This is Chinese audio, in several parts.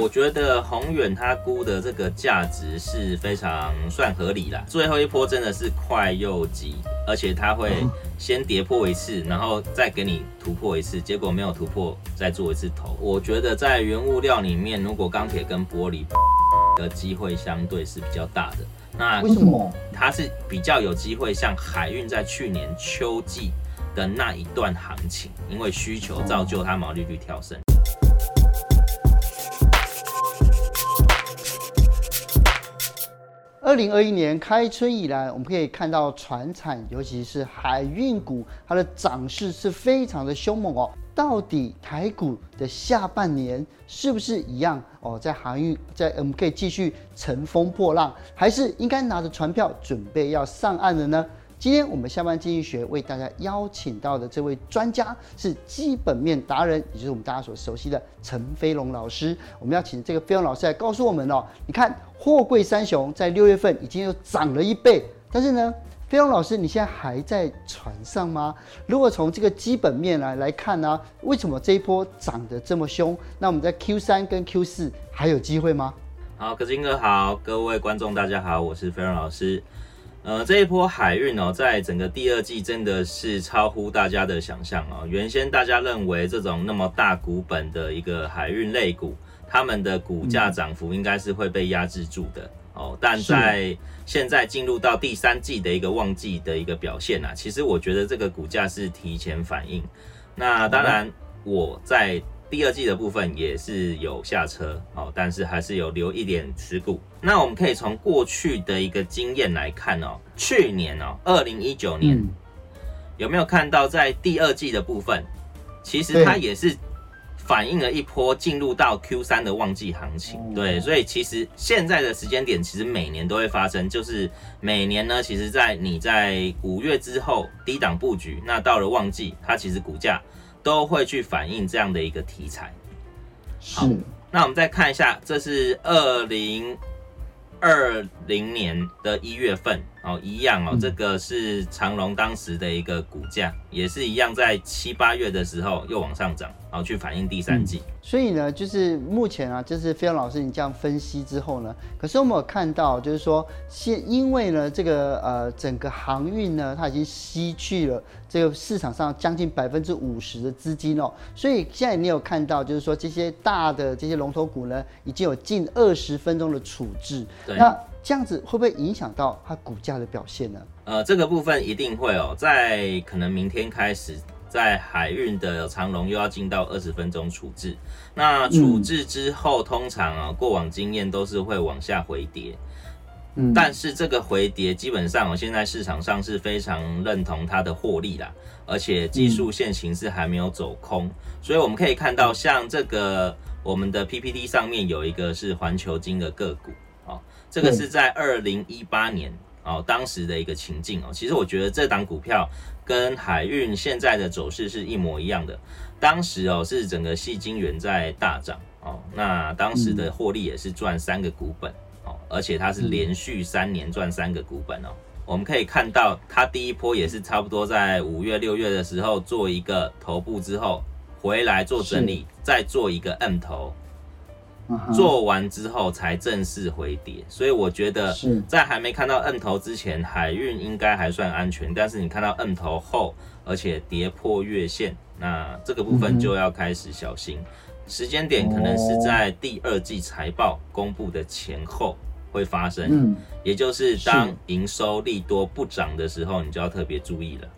我觉得宏远它估的这个价值是非常算合理啦。最后一波真的是快又急，而且它会先跌破一次，然后再给你突破一次，结果没有突破，再做一次头。我觉得在原物料里面，如果钢铁跟玻璃的机会相对是比较大的。那为什么？它是比较有机会像海运在去年秋季的那一段行情，因为需求造就它毛利率跳升。二零二一年开春以来，我们可以看到船产，尤其是海运股，它的涨势是非常的凶猛哦。到底台股的下半年是不是一样哦？在航运，在我们可以继续乘风破浪，还是应该拿着船票准备要上岸了呢？今天我们下班经济学为大家邀请到的这位专家是基本面达人，也就是我们大家所熟悉的陈飞龙老师。我们要请这个飞龙老师来告诉我们哦，你看货柜三雄在六月份已经又涨了一倍，但是呢，飞龙老师你现在还在船上吗？如果从这个基本面来来看呢、啊，为什么这一波涨得这么凶？那我们在 Q 三跟 Q 四还有机会吗？好，葛金哥好，各位观众大家好，我是飞龙老师。呃，这一波海运哦，在整个第二季真的是超乎大家的想象哦。原先大家认为这种那么大股本的一个海运类股，他们的股价涨幅应该是会被压制住的哦。但在现在进入到第三季的一个旺季的一个表现啊，其实我觉得这个股价是提前反应。那当然我在。第二季的部分也是有下车哦，但是还是有留一点持股。那我们可以从过去的一个经验来看哦，去年哦，二零一九年、嗯、有没有看到在第二季的部分，其实它也是反映了一波进入到 Q 三的旺季行情。对，所以其实现在的时间点其实每年都会发生，就是每年呢，其实在你在五月之后低档布局，那到了旺季，它其实股价。都会去反映这样的一个题材。好，那我们再看一下，这是二零二零年的一月份哦，一样哦，这个是长隆当时的一个股价，也是一样，在七八月的时候又往上涨，然后去反映第三季。所以呢，就是目前啊，就是飞扬老师你这样分析之后呢，可是我们有看到，就是说现因为呢，这个呃整个航运呢，它已经吸去了这个市场上将近百分之五十的资金哦，所以现在你有看到，就是说这些大的这些龙头股呢，已经有近二十分钟的处置。对。那这样子会不会影响到它股价的表现呢？呃，这个部分一定会哦，在可能明天开始。在海运的长龙又要进到二十分钟处置，那处置之后，通常啊，过往经验都是会往下回跌，嗯，但是这个回跌基本上，我现在市场上是非常认同它的获利啦，而且技术线形是还没有走空，所以我们可以看到，像这个我们的 PPT 上面有一个是环球金的个股哦，这个是在二零一八年哦当时的一个情境哦，其实我觉得这档股票。跟海运现在的走势是一模一样的，当时哦是整个矽晶元在大涨哦，那当时的获利也是赚三个股本哦，而且它是连续三年赚三个股本哦。我们可以看到，它第一波也是差不多在五月六月的时候做一个头部之后回来做整理，再做一个 M 头。做完之后才正式回跌，所以我觉得在还没看到摁头之前，海运应该还算安全。但是你看到摁头后，而且跌破月线，那这个部分就要开始小心。时间点可能是在第二季财报公布的前后会发生，也就是当营收利多不涨的时候，你就要特别注意了。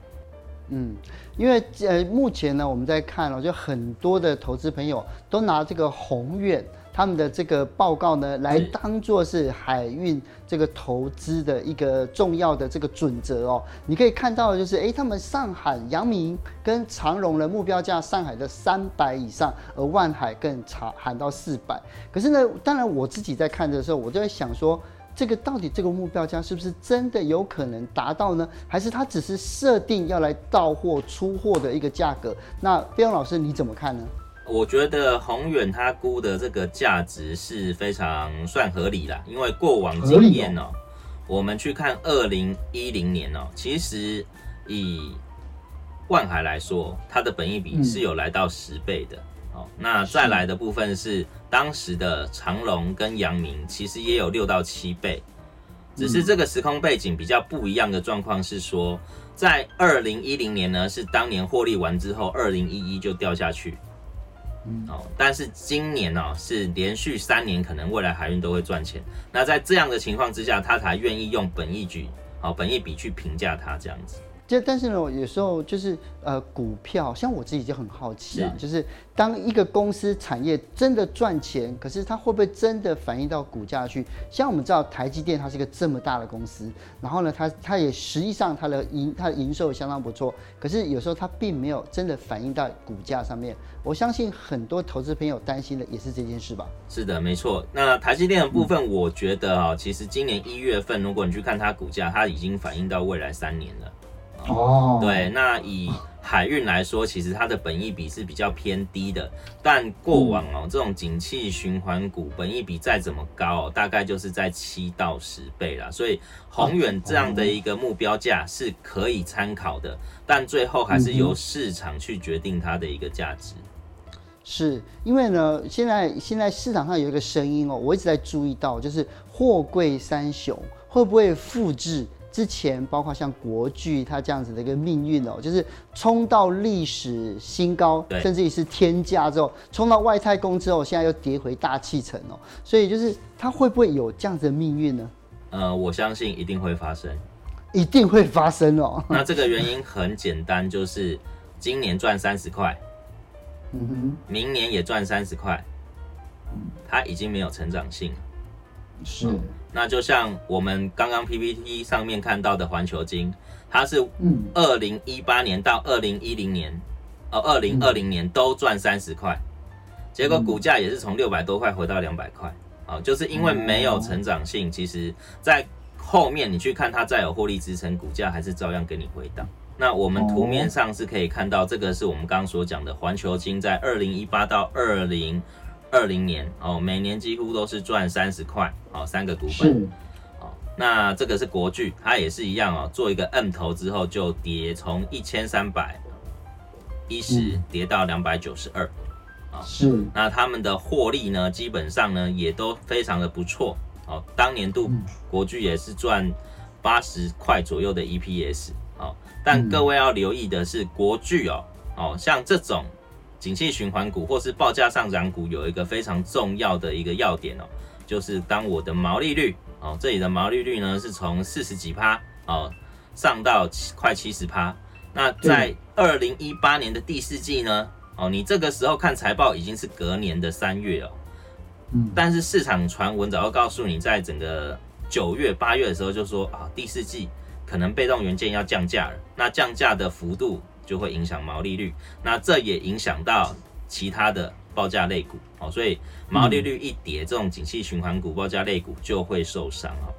嗯，因为呃，目前呢，我们在看了，就很多的投资朋友都拿这个宏远。他们的这个报告呢，来当做是海运这个投资的一个重要的这个准则哦。你可以看到的就是，哎，他们上海阳明跟长荣的目标价上海的三百以上，而万海更长喊到四百。可是呢，当然我自己在看的时候，我就在想说，这个到底这个目标价是不是真的有可能达到呢？还是它只是设定要来到货出货的一个价格？那飞扬老师你怎么看呢？我觉得宏远他估的这个价值是非常算合理啦，因为过往经验哦，我们去看二零一零年哦，其实以万海来说，它的本益比是有来到十倍的好，那再来的部分是当时的长隆跟阳明，其实也有六到七倍，只是这个时空背景比较不一样的状况是说，在二零一零年呢，是当年获利完之后，二零一一就掉下去。哦，但是今年呢，是连续三年，可能未来海运都会赚钱。那在这样的情况之下，他才愿意用本益举，好，本益比去评价它这样子。就但是呢，有时候就是呃，股票像我自己就很好奇啊，就是当一个公司产业真的赚钱，可是它会不会真的反映到股价去？像我们知道台积电，它是一个这么大的公司，然后呢，它它也实际上它的营它的营收相当不错，可是有时候它并没有真的反映到股价上面。我相信很多投资朋友担心的也是这件事吧？是的，没错。那台积电的部分，我觉得啊，其实今年一月份，如果你去看它股价，它已经反映到未来三年了。哦，对，那以海运来说，其实它的本益比是比较偏低的。但过往哦，这种景气循环股本益比再怎么高，哦大概就是在七到十倍啦。所以宏远这样的一个目标价是可以参考的，但最后还是由市场去决定它的一个价值。是因为呢，现在现在市场上有一个声音哦，我一直在注意到，就是货柜三雄会不会复制？之前包括像国剧它这样子的一个命运哦，就是冲到历史新高，甚至于是天价之后，冲到外太空之后，现在又跌回大气层哦，所以就是它会不会有这样子的命运呢？呃，我相信一定会发生，一定会发生哦。那这个原因很简单，就是今年赚三十块，嗯哼，明年也赚三十块，它已经没有成长性了，是。那就像我们刚刚 PPT 上面看到的环球金，它是二零一八年到二零一零年，呃，二零二零年都赚三十块，结果股价也是从六百多块回到两百块，啊，就是因为没有成长性，其实在后面你去看它再有获利支撑，股价还是照样给你回档。那我们图面上是可以看到，这个是我们刚刚所讲的环球金在二零一八到二零。二零年哦，每年几乎都是赚三十块哦，三个股本。哦，那这个是国巨，它也是一样哦，做一个 M 头之后就跌，从一千三百一十跌到两百九十二。是。那他们的获利呢，基本上呢也都非常的不错哦。当年度国巨也是赚八十块左右的 EPS 哦。但各位要留意的是，国巨哦哦，像这种。景气循环股或是报价上涨股有一个非常重要的一个要点哦，就是当我的毛利率哦，这里的毛利率呢是从四十几趴哦上到快七十趴。那在二零一八年的第四季呢哦，你这个时候看财报已经是隔年的三月哦，嗯，但是市场传闻早就告诉你，在整个九月八月的时候就说啊，第四季可能被动元件要降价了，那降价的幅度。就会影响毛利率，那这也影响到其他的报价类股哦，所以毛利率一跌，这种景气循环股、报价类股就会受伤哦。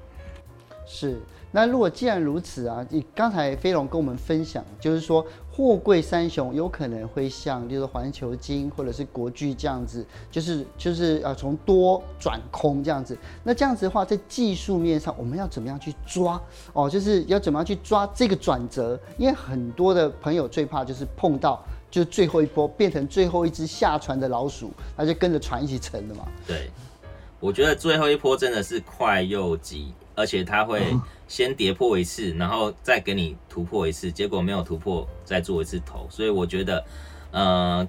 是，那如果既然如此啊，你刚才飞龙跟我们分享，就是说货柜三雄有可能会像，就是环球金或者是国巨这样子，就是就是呃从多转空这样子。那这样子的话，在技术面上，我们要怎么样去抓哦？就是要怎么样去抓这个转折？因为很多的朋友最怕就是碰到就最后一波变成最后一只下船的老鼠，那就跟着船一起沉了嘛。对，我觉得最后一波真的是快又急。而且它会先跌破一次，然后再给你突破一次，结果没有突破，再做一次头。所以我觉得，呃，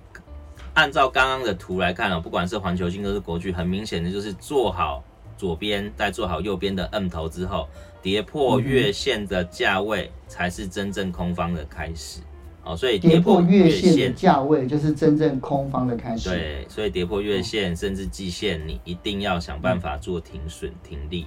按照刚刚的图来看啊，不管是环球金都是国巨，很明显的就是做好左边，再做好右边的 M 头之后，跌破月线的价位才是真正空方的开始。哦，所以跌破月线价位就是真正空方的开始。对，所以跌破月线甚至季线，你一定要想办法做停损停利。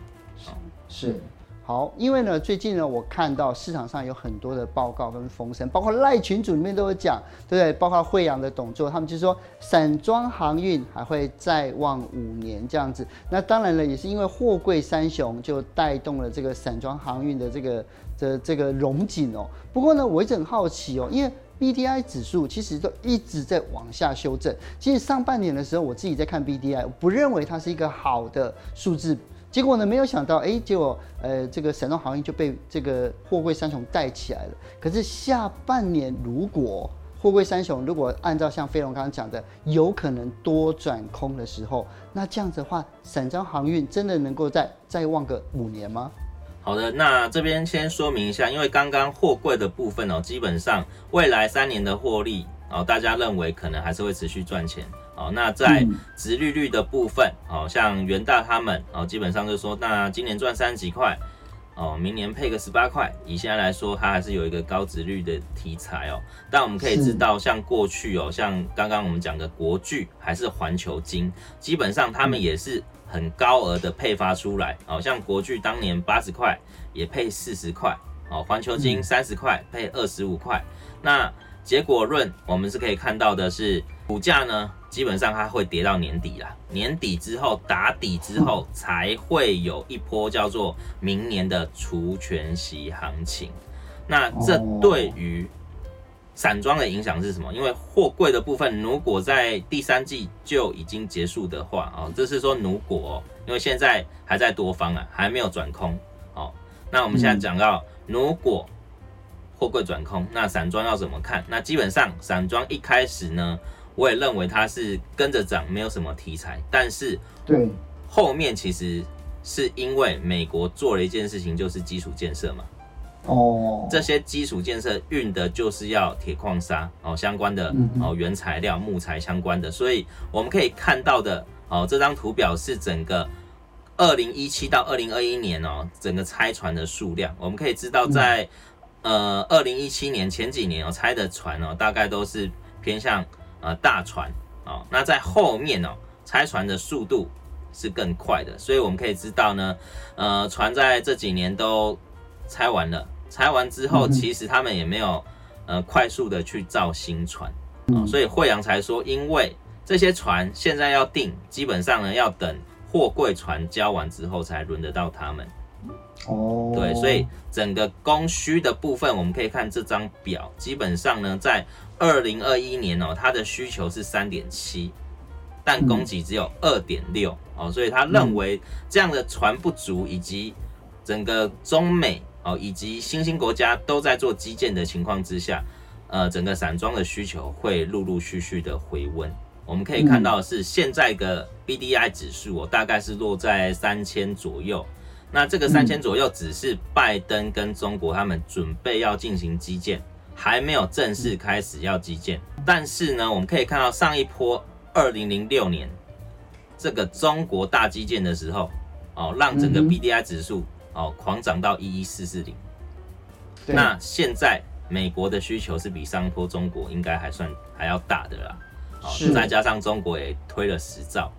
是，好，因为呢，最近呢，我看到市场上有很多的报告跟风声，包括赖群组里面都有讲，对不对？包括惠阳的董座，他们就说散装航运还会再旺五年这样子。那当然了，也是因为货柜三雄就带动了这个散装航运的这个的这个荣景哦。不过呢，我一直很好奇哦，因为 BDI 指数其实都一直在往下修正。其实上半年的时候，我自己在看 BDI，我不认为它是一个好的数字。结果呢，没有想到，哎，结果，呃，这个散装航运就被这个货柜三雄带起来了。可是下半年如果货柜三雄如果按照像飞龙刚刚讲的，有可能多转空的时候，那这样子的话，散装航运真的能够再再旺个五年吗？好的，那这边先说明一下，因为刚刚货柜的部分哦，基本上未来三年的获利哦，大家认为可能还是会持续赚钱哦。那在殖利率的部分哦，像元大他们哦，基本上就说，那今年赚三十几块哦，明年配个十八块，以现在来说，它还是有一个高值率的题材哦。但我们可以知道，像过去哦，像刚刚我们讲的国巨还是环球金，基本上他们也是。很高额的配发出来，哦像国巨当年八十块也配四十块，哦，环球金三十块配二十五块。那结果论我们是可以看到的是，股价呢基本上它会跌到年底啦，年底之后打底之后才会有一波叫做明年的除权息行情。那这对于散装的影响是什么？因为货柜的部分，如果在第三季就已经结束的话，哦，这是说如果，因为现在还在多方啊，还没有转空，哦，那我们现在讲到，如果货柜转空，那散装要怎么看？那基本上散装一开始呢，我也认为它是跟着涨，没有什么题材，但是对。后面其实是因为美国做了一件事情，就是基础建设嘛。哦，这些基础建设运的就是要铁矿砂哦，相关的哦原材料木材相关的，所以我们可以看到的哦，这张图表是整个二零一七到二零二一年哦，整个拆船的数量，我们可以知道在呃二零一七年前几年哦拆的船哦，大概都是偏向呃大船哦，那在后面哦拆船的速度是更快的，所以我们可以知道呢，呃船在这几年都拆完了。拆完之后，其实他们也没有呃快速的去造新船啊，所以惠阳才说，因为这些船现在要订，基本上呢要等货柜船交完之后才轮得到他们。哦，对，所以整个供需的部分，我们可以看这张表，基本上呢在二零二一年哦，它的需求是三点七，但供给只有二点六哦，所以他认为这样的船不足，以及整个中美。哦，以及新兴国家都在做基建的情况之下，呃，整个散装的需求会陆陆续续的回温。我们可以看到是现在的 BDI 指数哦，大概是落在三千左右。那这个三千左右只是拜登跟中国他们准备要进行基建，还没有正式开始要基建。但是呢，我们可以看到上一波二零零六年这个中国大基建的时候，哦，让整个 BDI 指数。哦，狂涨到一一四四零。那现在美国的需求是比上一波中国应该还算还要大的啦。哦，再加上中国也推了十兆，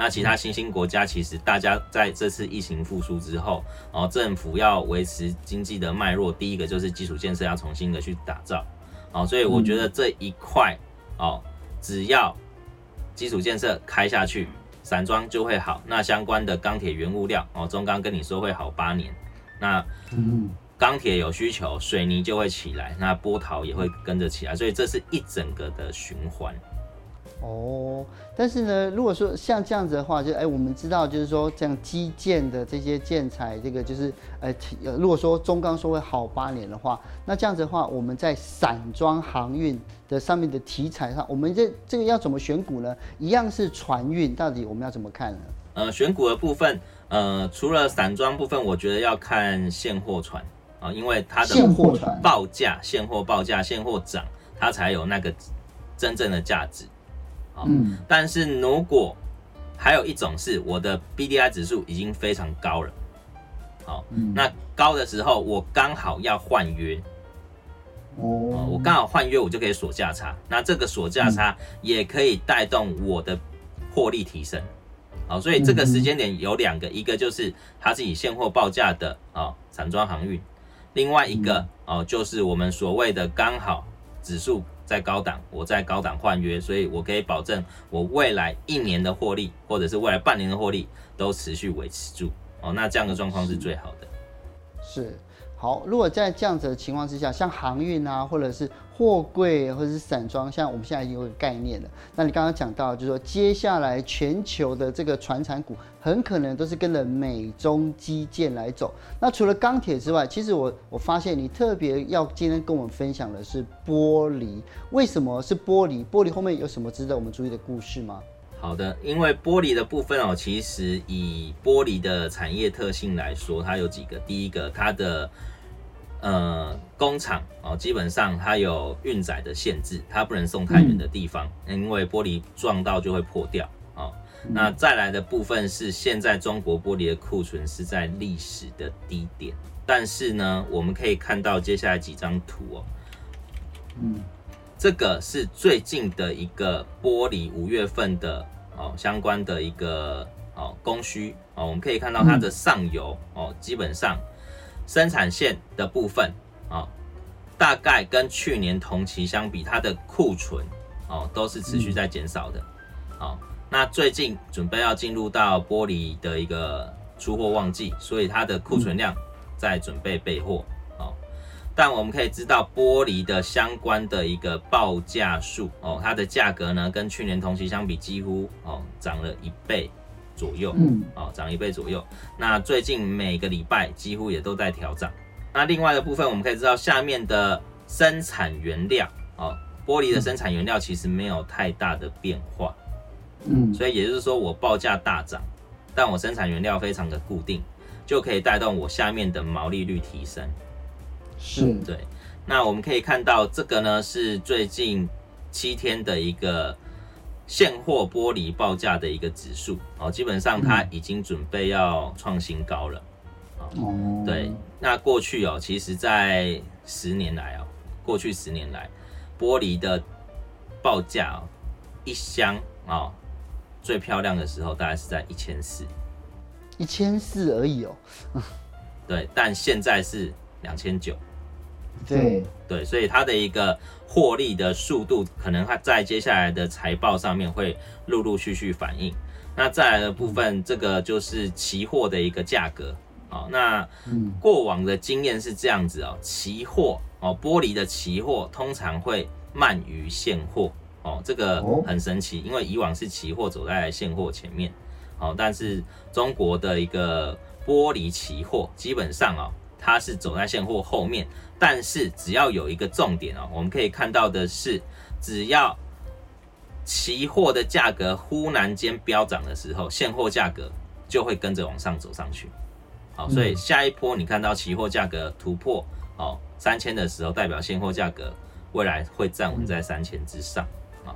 那其他新兴国家其实大家在这次疫情复苏之后，哦，政府要维持经济的脉络，第一个就是基础建设要重新的去打造。哦，所以我觉得这一块哦，只要基础建设开下去。散装就会好，那相关的钢铁原物料哦，中钢跟你说会好八年，那钢铁有需求，水泥就会起来，那波涛也会跟着起来，所以这是一整个的循环。哦，但是呢，如果说像这样子的话，就哎，我们知道就是说这样基建的这些建材，这个就是呃，如果说中钢说会好八年的话，那这样子的话，我们在散装航运的上面的题材上，我们这这个要怎么选股呢？一样是船运，到底我们要怎么看呢？呃，选股的部分，呃，除了散装部分，我觉得要看现货船啊，因为它的现货船报价、现货报价、现货涨，它才有那个真正的价值。嗯，但是如果还有一种是我的 BDI 指数已经非常高了，好，那高的时候我刚好要换约，哦，我刚好换约，我就可以锁价差，那这个锁价差也可以带动我的获利提升，好，所以这个时间点有两个，一个就是它是以现货报价的啊，散装航运，另外一个哦就是我们所谓的刚好指数。在高档，我在高档换约，所以我可以保证我未来一年的获利，或者是未来半年的获利都持续维持住哦。那这样的状况是最好的。是，好，如果在这样子的情况之下，像航运啊，或者是货柜，或者是散装，像我们现在已经有概念了。那你刚刚讲到，就是说接下来全球的这个传产股很可能都是跟着美中基建来走。那除了钢铁之外，其实我我发现你特别要今天跟我们分享的是玻璃。为什么是玻璃？玻璃后面有什么值得我们注意的故事吗？好的，因为玻璃的部分哦，其实以玻璃的产业特性来说，它有几个。第一个，它的呃工厂哦，基本上它有运载的限制，它不能送太远的地方，因为玻璃撞到就会破掉哦。那再来的部分是，现在中国玻璃的库存是在历史的低点，但是呢，我们可以看到接下来几张图哦，嗯。这个是最近的一个玻璃五月份的哦相关的一个哦供需哦，我们可以看到它的上游哦，基本上生产线的部分哦，大概跟去年同期相比，它的库存哦都是持续在减少的。哦，那最近准备要进入到玻璃的一个出货旺季，所以它的库存量在准备备货。但我们可以知道，玻璃的相关的一个报价数哦，它的价格呢，跟去年同期相比，几乎哦涨了一倍左右，嗯，哦涨一倍左右。那最近每个礼拜几乎也都在调涨。那另外的部分，我们可以知道，下面的生产原料哦，玻璃的生产原料其实没有太大的变化，嗯，所以也就是说，我报价大涨，但我生产原料非常的固定，就可以带动我下面的毛利率提升。是。对，那我们可以看到这个呢是最近七天的一个现货玻璃报价的一个指数。哦，基本上它已经准备要创新高了。哦。对，那过去哦，其实在十年来哦，过去十年来玻璃的报价哦，一箱哦最漂亮的时候大概是在一千四，一千四而已哦。对，但现在是两千九。对对，所以它的一个获利的速度，可能它在接下来的财报上面会陆陆续续反映。那再来的部分，这个就是期货的一个价格。哦，那过往的经验是这样子哦，期货哦，玻璃的期货通常会慢于现货。哦，这个很神奇，因为以往是期货走在现货前面。哦，但是中国的一个玻璃期货基本上哦，它是走在现货后面。但是只要有一个重点哦，我们可以看到的是，只要期货的价格忽然间飙涨的时候，现货价格就会跟着往上走上去。好，所以下一波你看到期货价格突破哦三千的时候，代表现货价格未来会站稳在三千之上。好，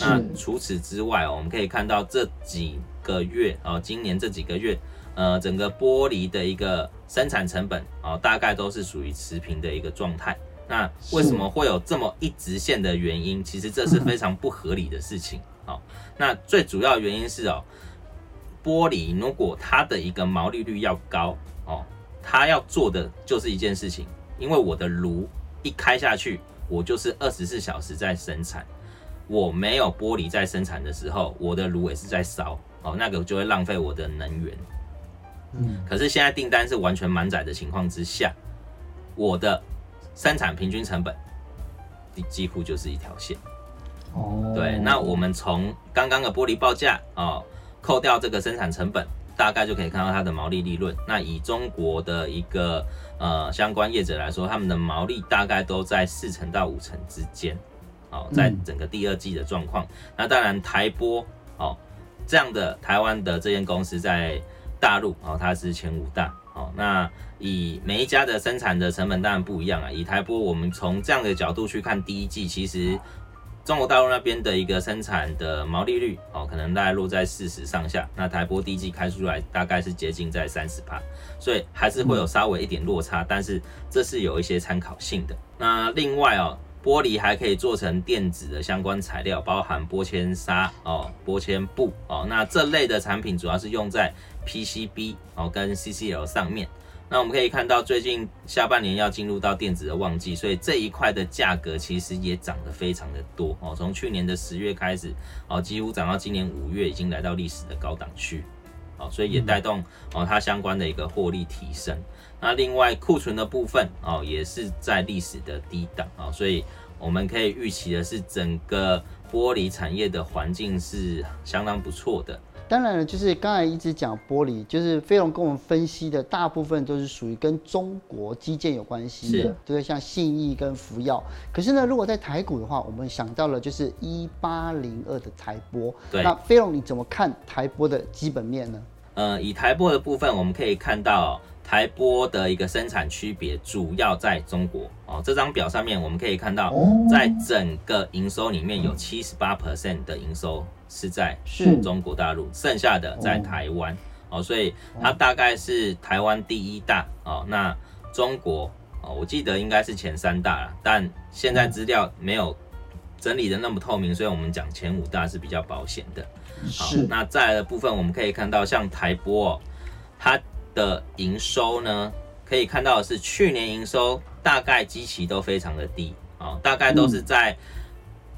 那除此之外哦，我们可以看到这几个月哦，今年这几个月。呃，整个玻璃的一个生产成本哦，大概都是属于持平的一个状态。那为什么会有这么一直线的原因？其实这是非常不合理的事情。哦，那最主要原因是哦，玻璃如果它的一个毛利率要高哦，它要做的就是一件事情，因为我的炉一开下去，我就是二十四小时在生产，我没有玻璃在生产的时候，我的炉也是在烧哦，那个就会浪费我的能源。可是现在订单是完全满载的情况之下，我的生产平均成本几乎就是一条线。哦，对，那我们从刚刚的玻璃报价哦，扣掉这个生产成本，大概就可以看到它的毛利利润。那以中国的一个呃相关业者来说，他们的毛利大概都在四成到五成之间。哦，在整个第二季的状况，那当然台玻哦这样的台湾的这间公司在。大陆哦，它是前五大哦。那以每一家的生产的成本当然不一样啊。以台玻，我们从这样的角度去看，第一季其实中国大陆那边的一个生产的毛利率哦，可能大概落在四十上下。那台玻第一季开出来大概是接近在三十趴，所以还是会有稍微一点落差，但是这是有一些参考性的。那另外哦。玻璃还可以做成电子的相关材料，包含玻纤纱哦、玻纤布哦。那这类的产品主要是用在 PCB 哦跟 CCL 上面。那我们可以看到，最近下半年要进入到电子的旺季，所以这一块的价格其实也涨得非常的多哦。从去年的十月开始哦，几乎涨到今年五月，已经来到历史的高档区哦，所以也带动哦它相关的一个获利提升。那另外库存的部分哦，也是在历史的低档啊，所以我们可以预期的是整个玻璃产业的环境是相当不错的。当然了，就是刚才一直讲玻璃，就是飞龙跟我们分析的大部分都是属于跟中国基建有关系的，对，像信义跟福耀。可是呢，如果在台股的话，我们想到了就是一八零二的台波。对，那飞龙你怎么看台波的基本面呢？呃，以台波的部分，我们可以看到台玻的一个生产区别主要在中国哦。这张表上面我们可以看到，在整个营收里面有七十八 percent 的营收。是在是中国大陆，剩下的在台湾哦，所以它大概是台湾第一大哦。那中国哦，我记得应该是前三大了，但现在资料没有整理的那么透明，所以我们讲前五大是比较保险的。好，那再来的部分我们可以看到，像台玻哦，它的营收呢，可以看到的是去年营收大概基期都非常的低哦，大概都是在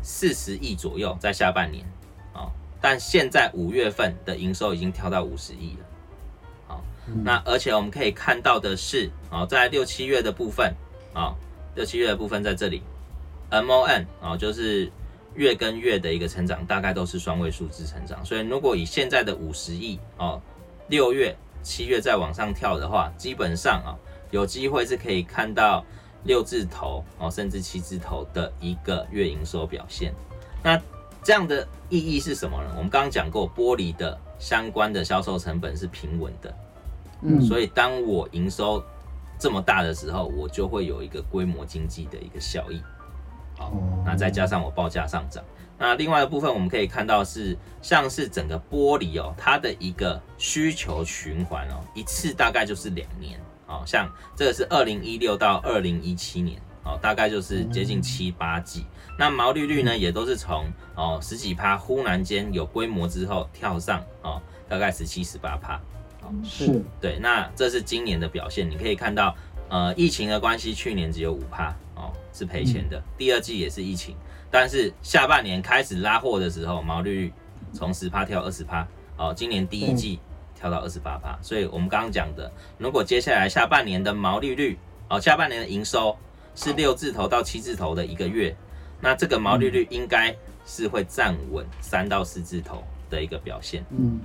四十亿左右，在下半年啊。但现在五月份的营收已经跳到五十亿了，好，那而且我们可以看到的是，哦，在六七月的部分，啊，六七月的部分在这里，MON 啊，就是月跟月的一个成长，大概都是双位数字成长。所以如果以现在的五十亿哦，六月、七月再往上跳的话，基本上啊，有机会是可以看到六字头哦，甚至七字头的一个月营收表现。那这样的意义是什么呢？我们刚刚讲过，玻璃的相关的销售成本是平稳的，嗯，所以当我营收这么大的时候，我就会有一个规模经济的一个效益。好，那再加上我报价上涨，那另外的部分我们可以看到是，像是整个玻璃哦，它的一个需求循环哦，一次大概就是两年，哦，像这个是二零一六到二零一七年。哦，大概就是接近七八季，那毛利率呢，也都是从哦十几趴，忽然间有规模之后跳上哦，大概十七十八趴。哦，是对。那这是今年的表现，你可以看到，呃，疫情的关系，去年只有五趴哦，是赔钱的。第二季也是疫情，但是下半年开始拉货的时候，毛利率从十趴跳二十趴。哦，今年第一季跳到二十八趴。所以我们刚刚讲的，如果接下来下半年的毛利率，哦，下半年的营收。是六字头到七字头的一个月，那这个毛利率应该是会站稳三到四字头的一个表现。嗯，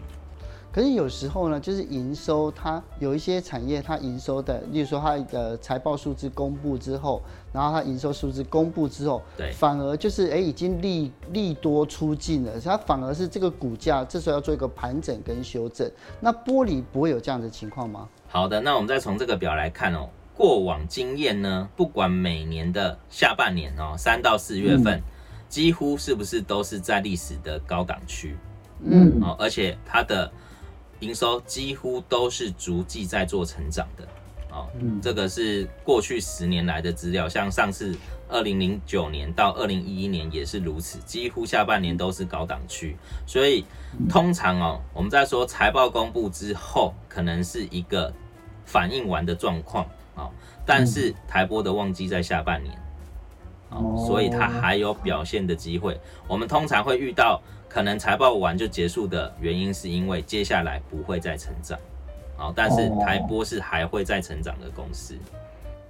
可是有时候呢，就是营收它有一些产业，它营收的，例如说它的财报数字公布之后，然后它营收数字公布之后，对，反而就是哎、欸、已经利利多出尽了，它反而是这个股价这时候要做一个盘整跟修正。那玻璃不会有这样的情况吗？好的，那我们再从这个表来看哦。过往经验呢，不管每年的下半年哦，三到四月份，嗯、几乎是不是都是在历史的高档区？嗯，哦，而且它的营收几乎都是逐季在做成长的。哦，嗯、这个是过去十年来的资料，像上次二零零九年到二零一一年也是如此，几乎下半年都是高档区。所以通常哦，我们在说财报公布之后，可能是一个反应完的状况。哦但是台波的旺季在下半年，哦，所以它还有表现的机会。我们通常会遇到可能财报完就结束的原因，是因为接下来不会再成长，好，但是台波是还会再成长的公司。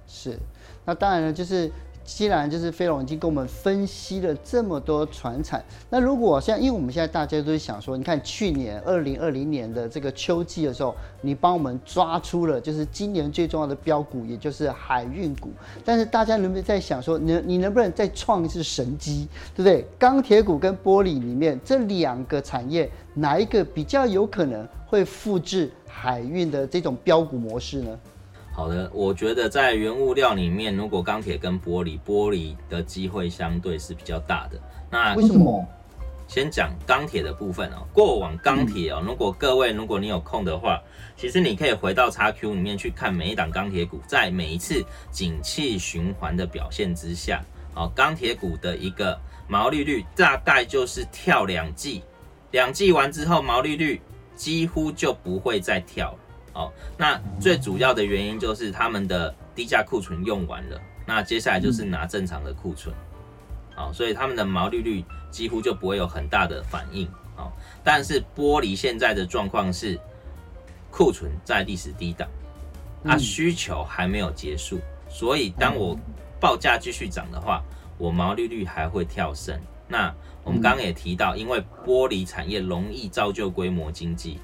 是，那当然了，就是。既然就是飞龙已经跟我们分析了这么多船产，那如果像因为我们现在大家都是想说，你看去年二零二零年的这个秋季的时候，你帮我们抓出了就是今年最重要的标股，也就是海运股。但是大家能不能在想说，你你能不能再创一次神机，对不对？钢铁股跟玻璃里面这两个产业，哪一个比较有可能会复制海运的这种标股模式呢？好的，我觉得在原物料里面，如果钢铁跟玻璃，玻璃的机会相对是比较大的。那为什么？先讲钢铁的部分哦。过往钢铁哦，如果各位如果你有空的话，其实你可以回到 XQ 里面去看每一档钢铁股在每一次景气循环的表现之下，哦，钢铁股的一个毛利率大概就是跳两季，两季完之后毛利率几乎就不会再跳了。哦，那最主要的原因就是他们的低价库存用完了，那接下来就是拿正常的库存，好，所以他们的毛利率几乎就不会有很大的反应，好，但是玻璃现在的状况是，库存在历史低档，它需求还没有结束，所以当我报价继续涨的话，我毛利率还会跳升。那我们刚刚也提到，因为玻璃产业容易造就规模经济，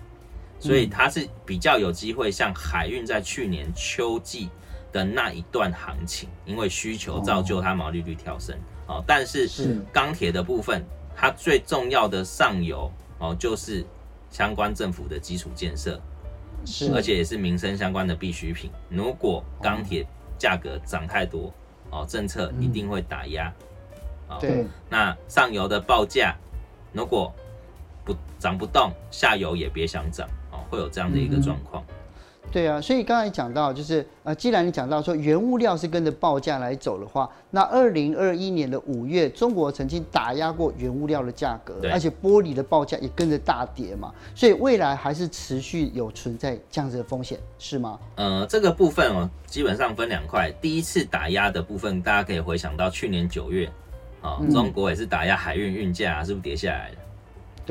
所以它是比较有机会像海运在去年秋季的那一段行情，因为需求造就它毛利率跳升。哦，但是钢铁的部分，它最重要的上游哦，就是相关政府的基础建设，是，而且也是民生相关的必需品。如果钢铁价格涨太多，哦，政策一定会打压。对，那上游的报价如果不涨不动，下游也别想涨哦，会有这样的一个状况。对啊，所以刚才讲到，就是呃，既然你讲到说原物料是跟着报价来走的话，那二零二一年的五月，中国曾经打压过原物料的价格，而且玻璃的报价也跟着大跌嘛，所以未来还是持续有存在这样子的风险，是吗？呃，这个部分哦，基本上分两块，第一次打压的部分，大家可以回想到去年九月。哦，中国也是打压海运运价，是不是跌下来了？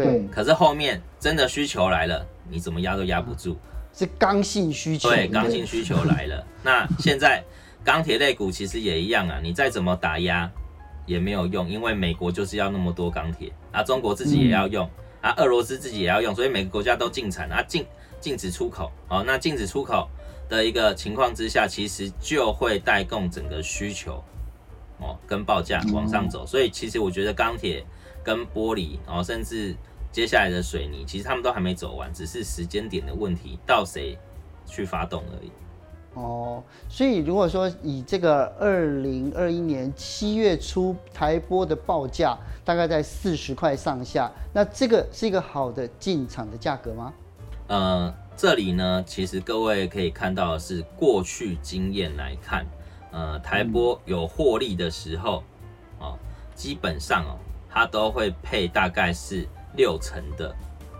对。可是后面真的需求来了，你怎么压都压不住。是刚性需求。对，刚性需求来了。那现在钢铁类股其实也一样啊，你再怎么打压也没有用，因为美国就是要那么多钢铁啊，中国自己也要用啊，俄罗斯自己也要用，所以每个国家都禁产啊，禁禁止出口。哦，那禁止出口的一个情况之下，其实就会带动整个需求。哦，跟报价往上走，所以其实我觉得钢铁跟玻璃，然后，甚至接下来的水泥，其实他们都还没走完，只是时间点的问题，到谁去发动而已。哦，所以如果说以这个二零二一年七月初台玻的报价大概在四十块上下，那这个是一个好的进场的价格吗？呃，这里呢，其实各位可以看到的是过去经验来看。呃，台玻有获利的时候，哦，基本上哦，它都会配大概是六成的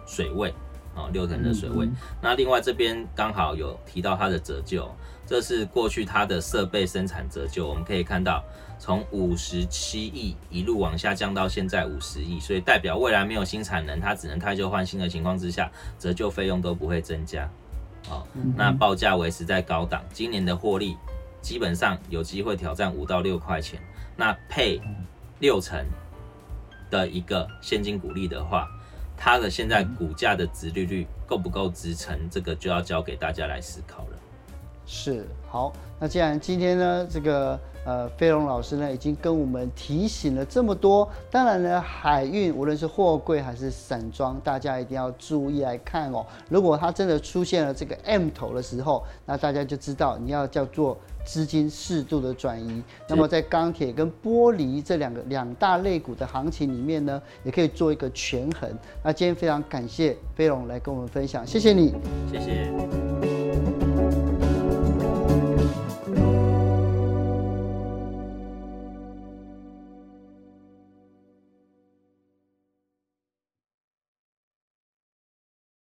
水位，哦，六成的水位。那另外这边刚好有提到它的折旧，这是过去它的设备生产折旧，我们可以看到从五十七亿一路往下降到现在五十亿，所以代表未来没有新产能，它只能汰旧换新的情况之下，折旧费用都不会增加，哦，那报价维持在高档，今年的获利。基本上有机会挑战五到六块钱，那配六成的一个现金股利的话，它的现在股价的值利率够不够支撑？这个就要交给大家来思考了。是，好，那既然今天呢，这个。呃，飞龙老师呢已经跟我们提醒了这么多，当然呢，海运无论是货柜还是散装，大家一定要注意来看哦。如果它真的出现了这个 M 头的时候，那大家就知道你要叫做资金适度的转移。那么在钢铁跟玻璃这两个两大类股的行情里面呢，也可以做一个权衡。那今天非常感谢飞龙来跟我们分享，谢谢你，谢谢。